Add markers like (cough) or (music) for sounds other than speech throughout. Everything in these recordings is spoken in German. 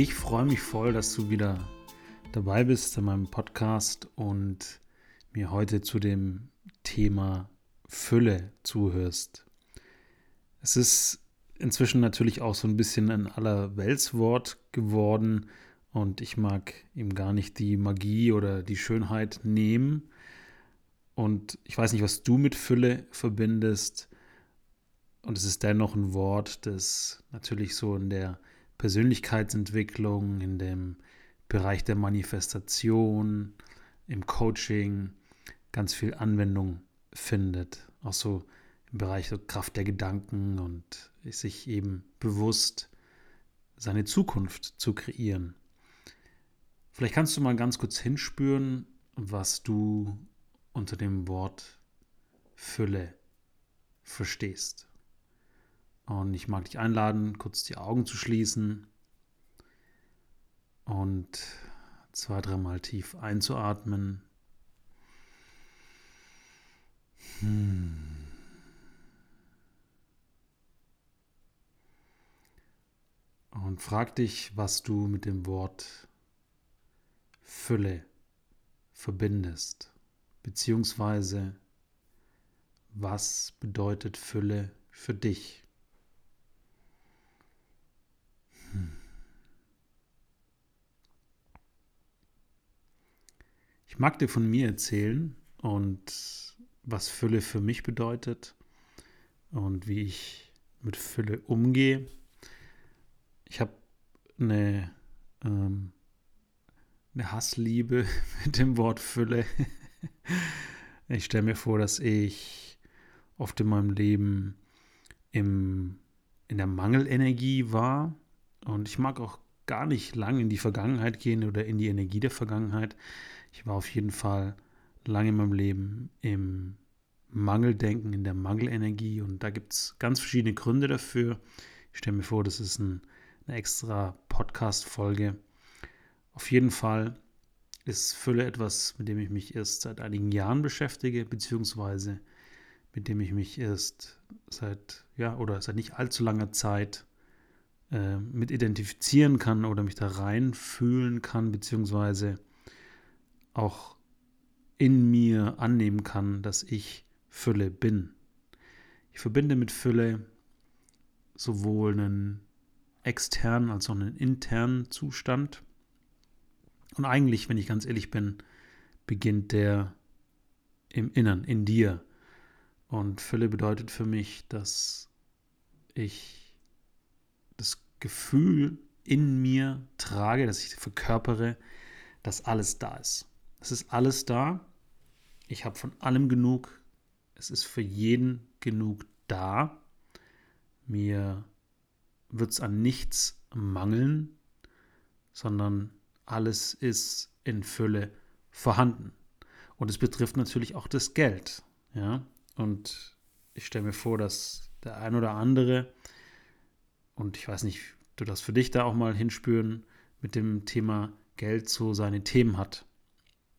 Ich freue mich voll, dass du wieder dabei bist in meinem Podcast und mir heute zu dem Thema Fülle zuhörst. Es ist inzwischen natürlich auch so ein bisschen ein Allerweltswort geworden und ich mag ihm gar nicht die Magie oder die Schönheit nehmen. Und ich weiß nicht, was du mit Fülle verbindest. Und es ist dennoch ein Wort, das natürlich so in der Persönlichkeitsentwicklung, in dem Bereich der Manifestation, im Coaching ganz viel Anwendung findet. Auch so im Bereich der Kraft der Gedanken und sich eben bewusst seine Zukunft zu kreieren. Vielleicht kannst du mal ganz kurz hinspüren, was du unter dem Wort Fülle verstehst. Und ich mag dich einladen, kurz die Augen zu schließen und zwei, dreimal tief einzuatmen. Hm. Und frag dich, was du mit dem Wort Fülle verbindest, beziehungsweise was bedeutet Fülle für dich? Mag dir von mir erzählen und was Fülle für mich bedeutet und wie ich mit Fülle umgehe. Ich habe eine, ähm, eine Hassliebe (laughs) mit dem Wort Fülle. (laughs) ich stelle mir vor, dass ich oft in meinem Leben im, in der Mangelenergie war und ich mag auch gar nicht lang in die Vergangenheit gehen oder in die Energie der Vergangenheit. Ich war auf jeden Fall lange in meinem Leben im Mangeldenken, in der Mangelenergie und da gibt es ganz verschiedene Gründe dafür. Ich stelle mir vor, das ist ein, eine extra Podcast-Folge. Auf jeden Fall ist Fülle etwas, mit dem ich mich erst seit einigen Jahren beschäftige, beziehungsweise mit dem ich mich erst seit, ja, oder seit nicht allzu langer Zeit äh, mit identifizieren kann oder mich da reinfühlen kann, beziehungsweise auch in mir annehmen kann, dass ich Fülle bin. Ich verbinde mit Fülle sowohl einen externen als auch einen internen Zustand. Und eigentlich, wenn ich ganz ehrlich bin, beginnt der im Innern, in dir. Und Fülle bedeutet für mich, dass ich das Gefühl in mir trage, dass ich verkörpere, dass alles da ist. Es ist alles da. Ich habe von allem genug. Es ist für jeden genug da. Mir wird es an nichts mangeln, sondern alles ist in Fülle vorhanden. Und es betrifft natürlich auch das Geld. Ja? Und ich stelle mir vor, dass der ein oder andere, und ich weiß nicht, du das für dich da auch mal hinspüren, mit dem Thema Geld so seine Themen hat.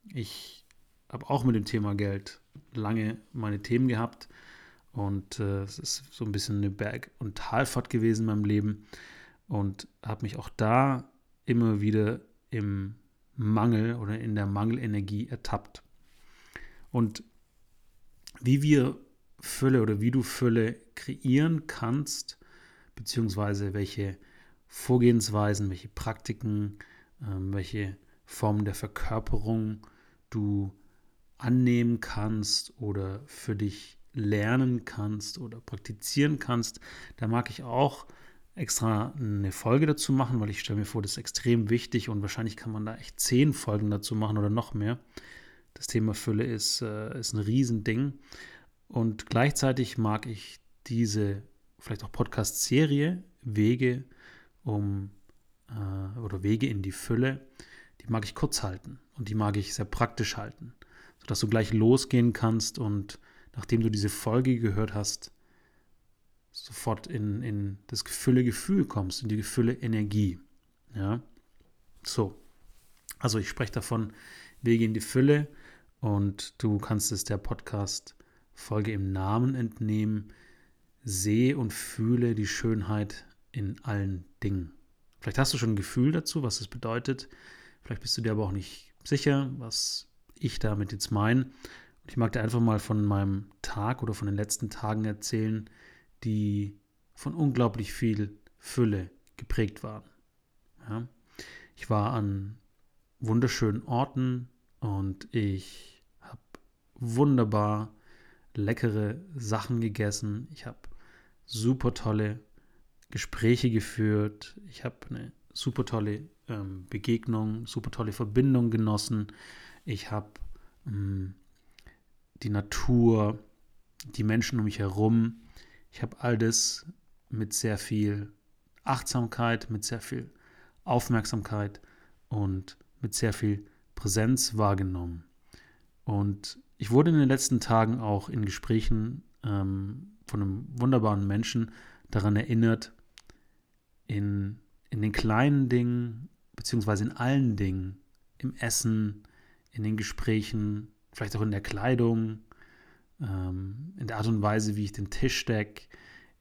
Ich habe auch mit dem Thema Geld lange meine Themen gehabt und äh, es ist so ein bisschen eine Berg- und Talfahrt gewesen in meinem Leben und habe mich auch da immer wieder im Mangel oder in der Mangelenergie ertappt. Und wie wir Fülle oder wie du Fülle kreieren kannst, beziehungsweise welche Vorgehensweisen, welche Praktiken, ähm, welche Formen der Verkörperung du annehmen kannst oder für dich lernen kannst oder praktizieren kannst. Da mag ich auch extra eine Folge dazu machen, weil ich stelle mir vor, das ist extrem wichtig und wahrscheinlich kann man da echt zehn Folgen dazu machen oder noch mehr. Das Thema Fülle ist, äh, ist ein Riesending. Und gleichzeitig mag ich diese vielleicht auch Podcast-Serie Wege um äh, oder Wege in die Fülle, die mag ich kurz halten und die mag ich sehr praktisch halten, sodass du gleich losgehen kannst und nachdem du diese Folge gehört hast, sofort in, in das Gefülle-Gefühl kommst, in die Gefülle-Energie. Ja, so. Also ich spreche davon, Wege in die Fülle und du kannst es der Podcast-Folge im Namen entnehmen. Sehe und fühle die Schönheit in allen Dingen. Vielleicht hast du schon ein Gefühl dazu, was es bedeutet. Vielleicht bist du dir aber auch nicht sicher, was ich damit jetzt meine. Und ich mag dir einfach mal von meinem Tag oder von den letzten Tagen erzählen, die von unglaublich viel Fülle geprägt waren. Ja. Ich war an wunderschönen Orten und ich habe wunderbar leckere Sachen gegessen. Ich habe super tolle Gespräche geführt. Ich habe eine super tolle ähm, Begegnung, super tolle Verbindung genossen. Ich habe ähm, die Natur, die Menschen um mich herum. Ich habe all das mit sehr viel Achtsamkeit, mit sehr viel Aufmerksamkeit und mit sehr viel Präsenz wahrgenommen. Und ich wurde in den letzten Tagen auch in Gesprächen ähm, von einem wunderbaren Menschen daran erinnert, in, in den kleinen Dingen, beziehungsweise in allen Dingen, im Essen, in den Gesprächen, vielleicht auch in der Kleidung, ähm, in der Art und Weise, wie ich den Tisch decke,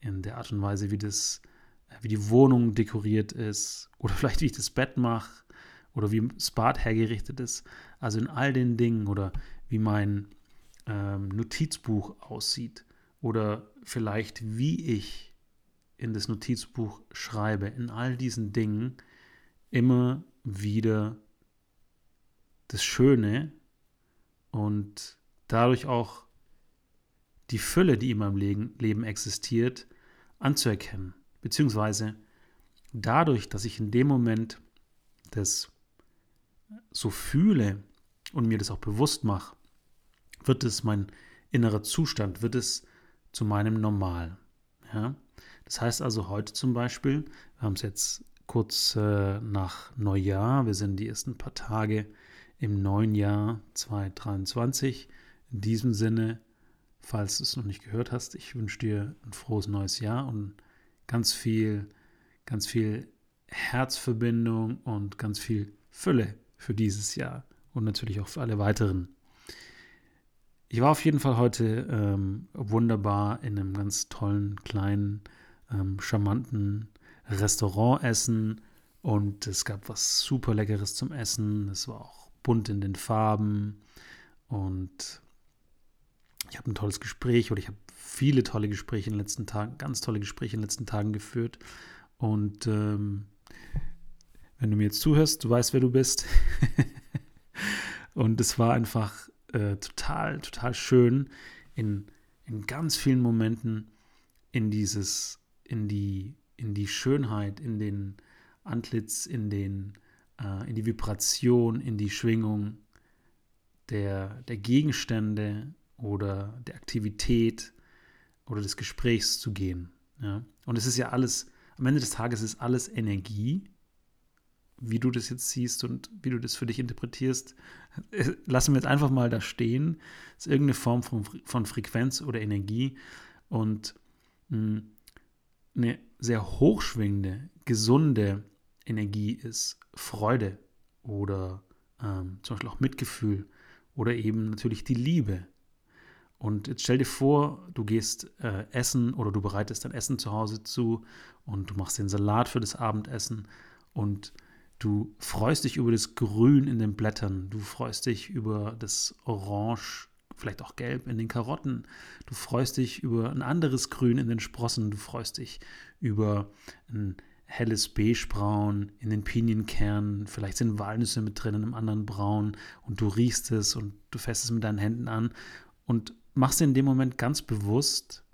in der Art und Weise, wie, das, wie die Wohnung dekoriert ist oder (laughs) vielleicht wie ich das Bett mache oder wie das Bad hergerichtet ist. Also in all den Dingen oder wie mein ähm, Notizbuch aussieht oder vielleicht wie ich in das Notizbuch schreibe, in all diesen Dingen immer wieder das Schöne und dadurch auch die Fülle, die in meinem Leben existiert, anzuerkennen. Beziehungsweise dadurch, dass ich in dem Moment das so fühle und mir das auch bewusst mache, wird es mein innerer Zustand, wird es zu meinem Normal. Ja? Das heißt also heute zum Beispiel, wir haben es jetzt kurz äh, nach Neujahr, wir sind die ersten paar Tage im neuen Jahr 2023. In diesem Sinne, falls du es noch nicht gehört hast, ich wünsche dir ein frohes neues Jahr und ganz viel, ganz viel Herzverbindung und ganz viel Fülle für dieses Jahr und natürlich auch für alle weiteren. Ich war auf jeden Fall heute ähm, wunderbar in einem ganz tollen kleinen ähm, charmanten Restaurant essen und es gab was super Leckeres zum Essen. Es war auch bunt in den Farben und ich habe ein tolles Gespräch oder ich habe viele tolle Gespräche in den letzten Tagen, ganz tolle Gespräche in den letzten Tagen geführt. Und ähm, wenn du mir jetzt zuhörst, du weißt, wer du bist. (laughs) und es war einfach äh, total, total schön, in, in ganz vielen Momenten in dieses in die, in die Schönheit, in den Antlitz, in, den, äh, in die Vibration, in die Schwingung der, der Gegenstände oder der Aktivität oder des Gesprächs zu gehen. Ja? Und es ist ja alles, am Ende des Tages ist alles Energie, wie du das jetzt siehst und wie du das für dich interpretierst, (laughs) lassen wir jetzt einfach mal da stehen. Es ist irgendeine Form von, von Frequenz oder Energie. Und mh, hm, eine sehr hochschwingende, gesunde Energie ist Freude oder ähm, zum Beispiel auch Mitgefühl oder eben natürlich die Liebe. Und jetzt stell dir vor, du gehst äh, essen oder du bereitest dein Essen zu Hause zu und du machst den Salat für das Abendessen und du freust dich über das Grün in den Blättern, du freust dich über das Orange vielleicht auch gelb in den Karotten. Du freust dich über ein anderes Grün in den Sprossen. Du freust dich über ein helles Beigebraun in den Pinienkernen. Vielleicht sind Walnüsse mit drin in einem anderen Braun und du riechst es und du fährst es mit deinen Händen an und machst dir in dem Moment ganz bewusst,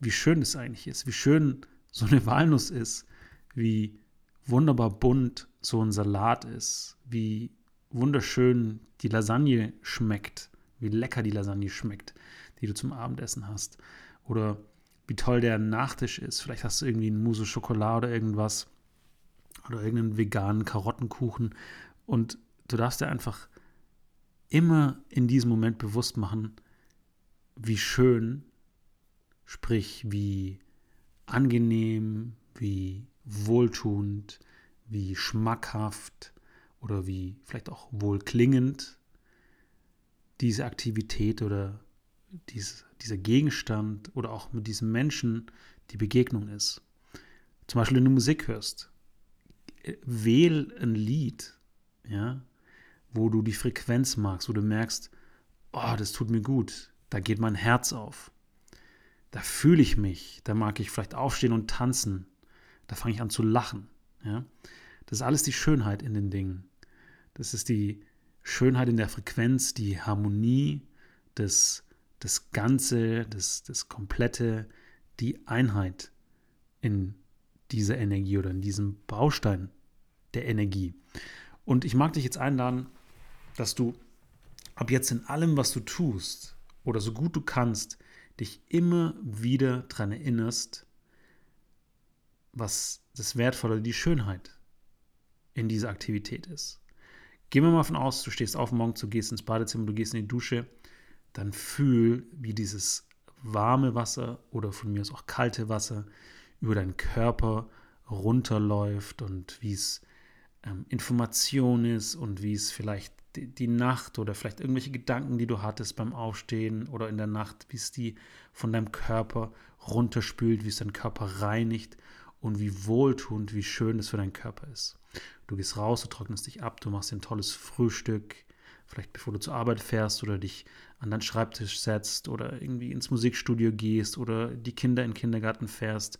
wie schön es eigentlich ist, wie schön so eine Walnuss ist, wie wunderbar bunt so ein Salat ist, wie wunderschön die Lasagne schmeckt, wie lecker die Lasagne schmeckt, die du zum Abendessen hast. Oder wie toll der Nachtisch ist. Vielleicht hast du irgendwie einen Mousse Schokolade oder irgendwas. Oder irgendeinen veganen Karottenkuchen. Und du darfst dir einfach immer in diesem Moment bewusst machen, wie schön, sprich wie angenehm, wie wohltuend, wie schmackhaft oder wie vielleicht auch wohlklingend diese Aktivität oder dies, dieser Gegenstand oder auch mit diesem Menschen die Begegnung ist. Zum Beispiel, wenn du Musik hörst, wähl ein Lied, ja, wo du die Frequenz magst, wo du merkst, oh, das tut mir gut, da geht mein Herz auf, da fühle ich mich, da mag ich vielleicht aufstehen und tanzen, da fange ich an zu lachen, ja. Das ist alles die Schönheit in den Dingen. Das ist die Schönheit in der Frequenz, die Harmonie, das, das Ganze, das, das Komplette, die Einheit in dieser Energie oder in diesem Baustein der Energie. Und ich mag dich jetzt einladen, dass du ab jetzt in allem, was du tust oder so gut du kannst, dich immer wieder daran erinnerst, was das Wertvolle, die Schönheit in dieser Aktivität ist. Gehen wir mal von aus, du stehst auf morgen, du gehst ins Badezimmer, du gehst in die Dusche, dann fühl, wie dieses warme Wasser oder von mir aus auch kalte Wasser über deinen Körper runterläuft und wie es ähm, Information ist und wie es vielleicht die, die, Nacht oder vielleicht irgendwelche Gedanken, die du hattest beim Aufstehen oder in der Nacht, wie es die von deinem Körper runterspült, wie es deinen Körper reinigt und wie wohltuend, wie schön es für deinen Körper ist. Du gehst raus, du trocknest dich ab, du machst dir ein tolles Frühstück, vielleicht bevor du zur Arbeit fährst oder dich an deinen Schreibtisch setzt oder irgendwie ins Musikstudio gehst oder die Kinder in den Kindergarten fährst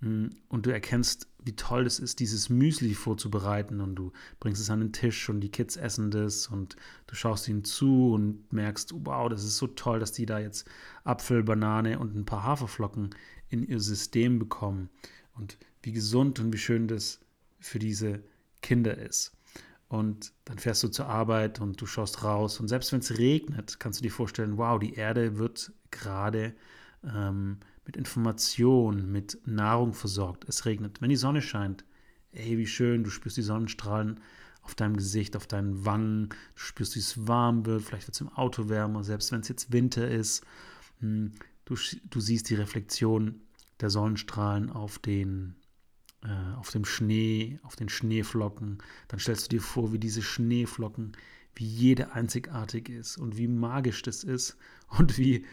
hm, und du erkennst, wie toll es ist, dieses Müsli vorzubereiten und du bringst es an den Tisch und die Kids essen das und du schaust ihnen zu und merkst, wow, das ist so toll, dass die da jetzt Apfel, Banane und ein paar Haferflocken in ihr System bekommen und wie gesund und wie schön das für diese Kinder ist. Und dann fährst du zur Arbeit und du schaust raus und selbst wenn es regnet, kannst du dir vorstellen, wow, die Erde wird gerade ähm, mit Information, mit Nahrung versorgt. Es regnet. Wenn die Sonne scheint, ey, wie schön, du spürst die Sonnenstrahlen auf deinem Gesicht, auf deinen Wangen, du spürst, wie es warm wird, vielleicht wird es im Auto wärmer, selbst wenn es jetzt Winter ist. Hm, du, du siehst die Reflexion der Sonnenstrahlen auf den äh, auf dem Schnee, auf den Schneeflocken. Dann stellst du dir vor, wie diese Schneeflocken, wie jede einzigartig ist und wie magisch das ist (laughs) und wie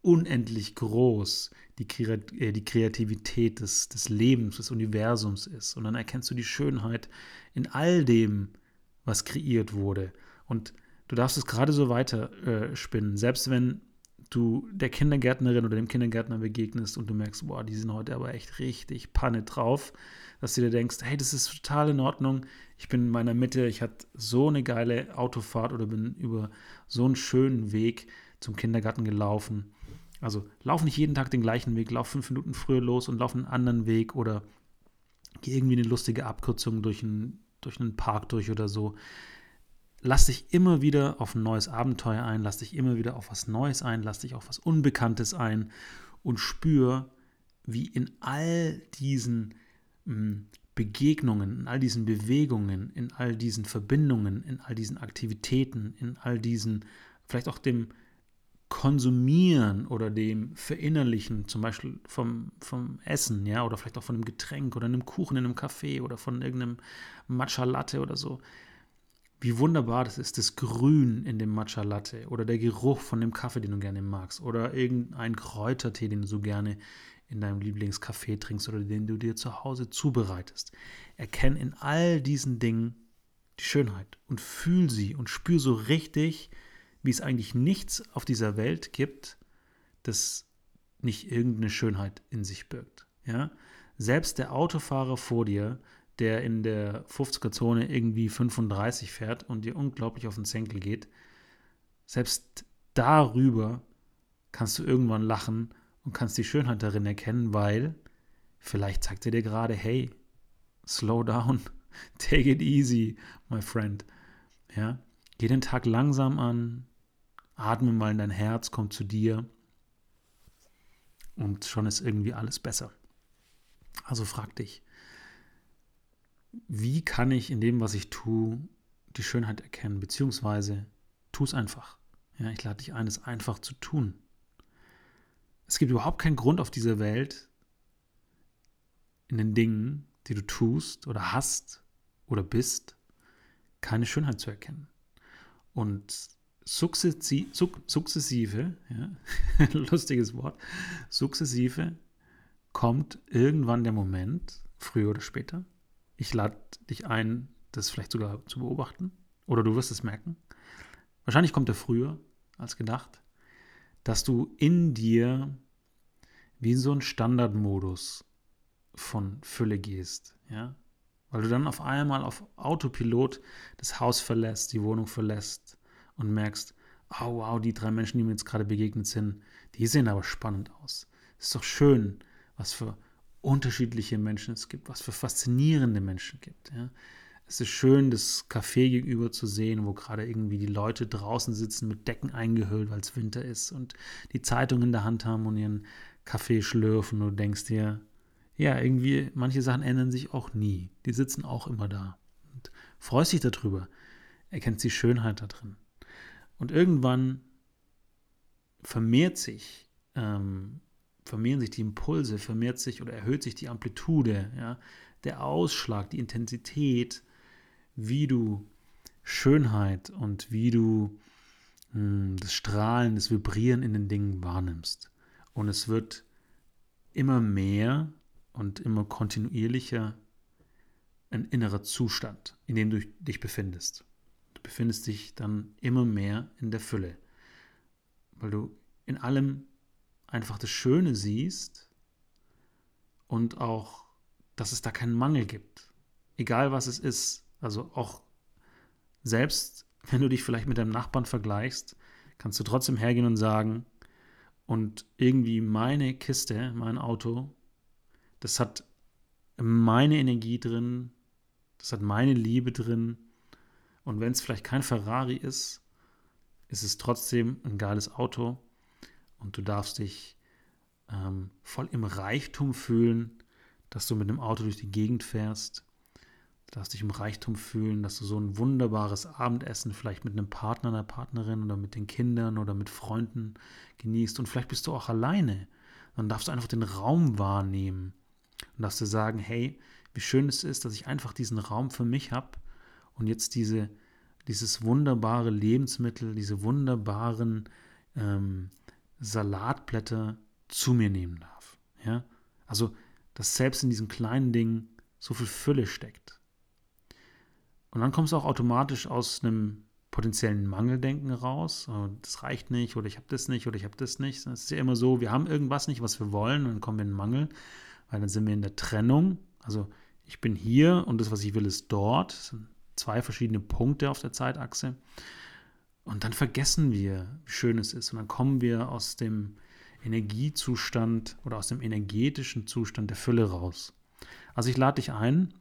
unendlich groß die, äh, die Kreativität des, des Lebens, des Universums ist. Und dann erkennst du die Schönheit in all dem, was kreiert wurde. Und du darfst es gerade so weiter äh, spinnen, selbst wenn du der Kindergärtnerin oder dem Kindergärtner begegnest und du merkst, boah, die sind heute aber echt richtig Panne drauf, dass du dir denkst, hey, das ist total in Ordnung. Ich bin in meiner Mitte, ich hatte so eine geile Autofahrt oder bin über so einen schönen Weg zum Kindergarten gelaufen. Also lauf nicht jeden Tag den gleichen Weg, lauf fünf Minuten früher los und lauf einen anderen Weg oder geh irgendwie eine lustige Abkürzung durch einen, durch einen Park durch oder so lass dich immer wieder auf ein neues Abenteuer ein, lass dich immer wieder auf was Neues ein, lass dich auf was Unbekanntes ein und spür, wie in all diesen hm, Begegnungen, in all diesen Bewegungen, in all diesen Verbindungen, in all diesen Aktivitäten, in all diesen, vielleicht auch dem Konsumieren oder dem Verinnerlichen, zum Beispiel vom, vom Essen, ja, oder vielleicht auch von einem Getränk oder einem Kuchen in einem Café oder von irgendeinem Matcha Latte oder so, wie wunderbar das ist, das Grün in dem Matcha Latte oder der Geruch von dem Kaffee, den du gerne magst oder irgendein Kräutertee, den du so gerne in deinem Lieblingskaffee trinkst oder den du dir zu Hause zubereitest. Erkenn in all diesen Dingen die Schönheit und fühl sie und spür so richtig, wie es eigentlich nichts auf dieser Welt gibt, das nicht irgendeine Schönheit in sich birgt. Ja? Selbst der Autofahrer vor dir der in der 50er-Zone irgendwie 35 fährt und dir unglaublich auf den Senkel geht, selbst darüber kannst du irgendwann lachen und kannst die Schönheit darin erkennen, weil vielleicht zeigt er dir gerade, hey, slow down, (laughs) take it easy, my friend. Ja? Geh den Tag langsam an, atme mal in dein Herz, komm zu dir und schon ist irgendwie alles besser. Also frag dich, wie kann ich in dem, was ich tue, die Schönheit erkennen, beziehungsweise tu es einfach. Ja, ich lade dich ein, es einfach zu tun. Es gibt überhaupt keinen Grund auf dieser Welt, in den Dingen, die du tust oder hast oder bist, keine Schönheit zu erkennen. Und sukzessi suk sukzessive, ja, (laughs) lustiges Wort, sukzessive kommt irgendwann der Moment, früher oder später. Ich lade dich ein, das vielleicht sogar zu beobachten. Oder du wirst es merken. Wahrscheinlich kommt er früher als gedacht, dass du in dir wie in so einen Standardmodus von Fülle gehst, ja, weil du dann auf einmal auf Autopilot das Haus verlässt, die Wohnung verlässt und merkst, oh wow, die drei Menschen, die mir jetzt gerade begegnet sind, die sehen aber spannend aus. Ist doch schön, was für unterschiedliche Menschen es gibt, was für faszinierende Menschen gibt. Ja. Es ist schön, das Café gegenüber zu sehen, wo gerade irgendwie die Leute draußen sitzen mit Decken eingehüllt, weil es Winter ist und die Zeitung in der Hand haben und ihren Kaffee schlürfen und du denkst dir, ja, irgendwie, manche Sachen ändern sich auch nie. Die sitzen auch immer da. Und freust dich darüber, erkennst die Schönheit da drin. Und irgendwann vermehrt sich, ähm, vermehren sich die Impulse, vermehrt sich oder erhöht sich die Amplitude, ja, der Ausschlag, die Intensität, wie du Schönheit und wie du mh, hm, das Strahlen, das Vibrieren in den Dingen wahrnimmst. Und es wird immer mehr und immer kontinuierlicher ein innerer Zustand, in dem du dich befindest. Du befindest dich dann immer mehr in der Fülle, weil du in allem einfach das Schöne siehst und auch, dass es da keinen Mangel gibt. Egal was es ist. Also auch selbst wenn du dich vielleicht mit deinem Nachbarn vergleichst, kannst du trotzdem hergehen und sagen, und irgendwie meine Kiste, mein Auto, das hat meine Energie drin, das hat meine Liebe drin. Und wenn es vielleicht kein Ferrari ist, ist es trotzdem ein geiles Auto und du darfst dich ähm, voll im Reichtum fühlen, dass du mit dem Auto durch die Gegend fährst. Du darfst dich im Reichtum fühlen, dass du so ein wunderbares Abendessen vielleicht mit einem Partner, einer Partnerin oder mit den Kindern oder mit Freunden genießt. Und vielleicht bist du auch alleine. Dann darfst du einfach den Raum wahrnehmen und darfst du sagen, hey, wie schön es ist, dass ich einfach diesen Raum für mich habe und jetzt diese, dieses wunderbare Lebensmittel, diese wunderbaren ähm, Salatblätter zu mir nehmen darf. Ja? Also, dass selbst in diesen kleinen Dingen so viel Fülle steckt. Und dann kommst du auch automatisch aus einem potenziellen Mangeldenken raus. Oh, das reicht nicht oder ich habe das nicht oder ich habe das nicht. Es ist ja immer so, wir haben irgendwas nicht, was wir wollen, und dann kommen wir in den Mangel weil dann sind wir in der Trennung. Also ich bin hier und das, was ich will, ist dort. Das sind zwei verschiedene Punkte auf der Zeitachse. Und dann vergessen wir, wie schön es ist. Und dann kommen wir aus dem Energiezustand oder aus dem energetischen Zustand der Fülle raus. Also ich lade dich ein,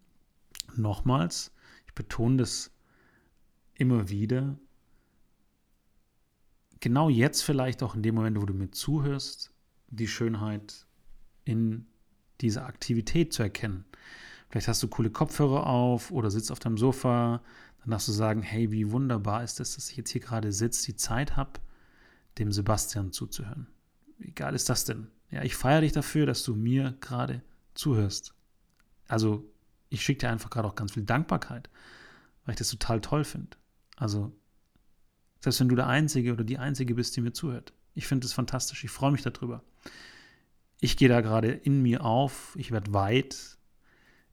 nochmals, ich betone das immer wieder, genau jetzt vielleicht auch in dem Moment, wo du mir zuhörst, die Schönheit in diese Aktivität zu erkennen. Vielleicht hast du coole Kopfhörer auf oder sitzt auf deinem Sofa. Dann darfst du sagen, hey, wie wunderbar ist es, dass ich jetzt hier gerade sitze, die Zeit habe, dem Sebastian zuzuhören. Geil ist das denn? Ja, ich feiere dich dafür, dass du mir gerade zuhörst. Also, ich schicke dir einfach gerade auch ganz viel Dankbarkeit, weil ich das total toll finde. Also, selbst wenn du der Einzige oder die Einzige bist, die mir zuhört. Ich finde es fantastisch. Ich freue mich darüber ich gehe da gerade in mir auf, ich werde weit,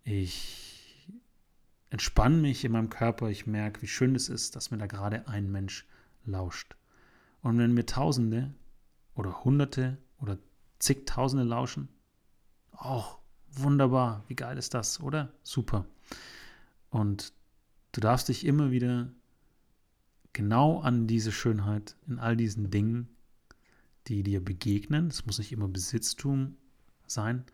ich entspanne mich in meinem Körper, ich merke, wie schön es ist, dass mir da gerade ein Mensch lauscht. Und wenn mir Tausende oder Hunderte oder zigtausende lauschen, auch wunderbar, wie geil ist das, oder? Super. Und du darfst dich immer wieder genau an diese Schönheit in all diesen Dingen die dir begegnen. Es muss nicht immer Besitztum sein.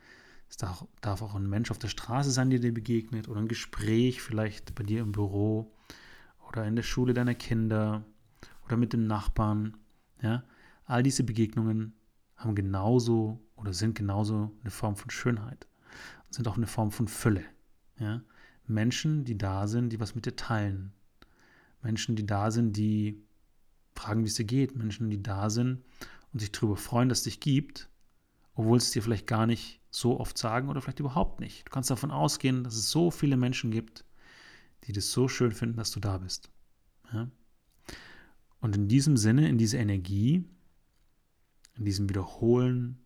Es darf, auch ein Mensch auf der Straße sein, der dir begegnet oder ein Gespräch vielleicht bei dir im Büro oder in der Schule deiner Kinder oder mit dem Nachbarn. Ja, all diese Begegnungen haben genauso oder sind genauso eine Form von Schönheit und sind auch eine Form von Fülle. Ja? Menschen, die da sind, die was mit dir teilen. Menschen, die da sind, die fragen, wie es dir geht. Menschen, die da sind und sich darüber freuen, dass es dich gibt, obwohl es dir vielleicht gar nicht so oft sagen oder vielleicht überhaupt nicht. Du kannst davon ausgehen, dass es so viele Menschen gibt, die das so schön finden, dass du da bist. Ja? Und in diesem Sinne, in dieser Energie, in diesem Wiederholen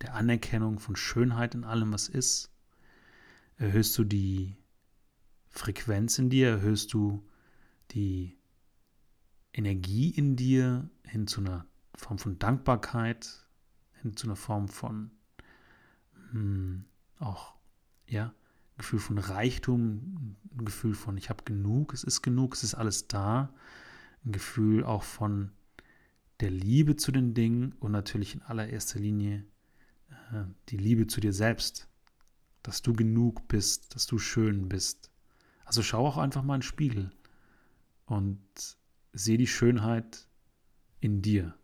der Anerkennung von Schönheit in allem, was ist, erhöhst du die Frequenz in dir, erhöhst du die Energie in dir hin zu einer Form von Dankbarkeit, hin zu einer Form von hm, auch, ja, Gefühl von Reichtum, ein Gefühl von ich habe genug, es ist genug, es ist alles da, ein Gefühl auch von der Liebe zu den Dingen und natürlich in allererster Linie äh, die Liebe zu dir selbst, dass du genug bist, dass du schön bist. Also schau auch einfach mal in den Spiegel und sehe die Schönheit in dir.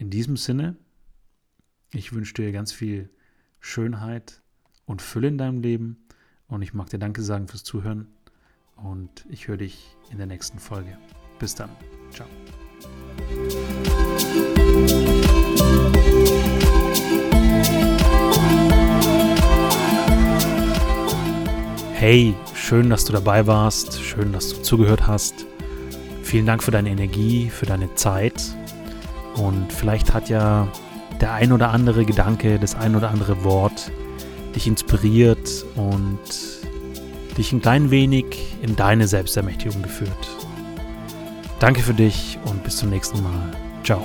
In diesem Sinne, ich wünsche dir ganz viel Schönheit und Fülle in deinem Leben und ich mag dir Danke sagen fürs Zuhören und ich höre dich in der nächsten Folge. Bis dann. Ciao. Hey, schön, dass du dabei warst, schön, dass du zugehört hast. Vielen Dank für deine Energie, für deine Zeit. Und vielleicht hat ja der ein oder andere Gedanke, das ein oder andere Wort dich inspiriert und dich ein klein wenig in deine Selbstermächtigung geführt. Danke für dich und bis zum nächsten Mal. Ciao.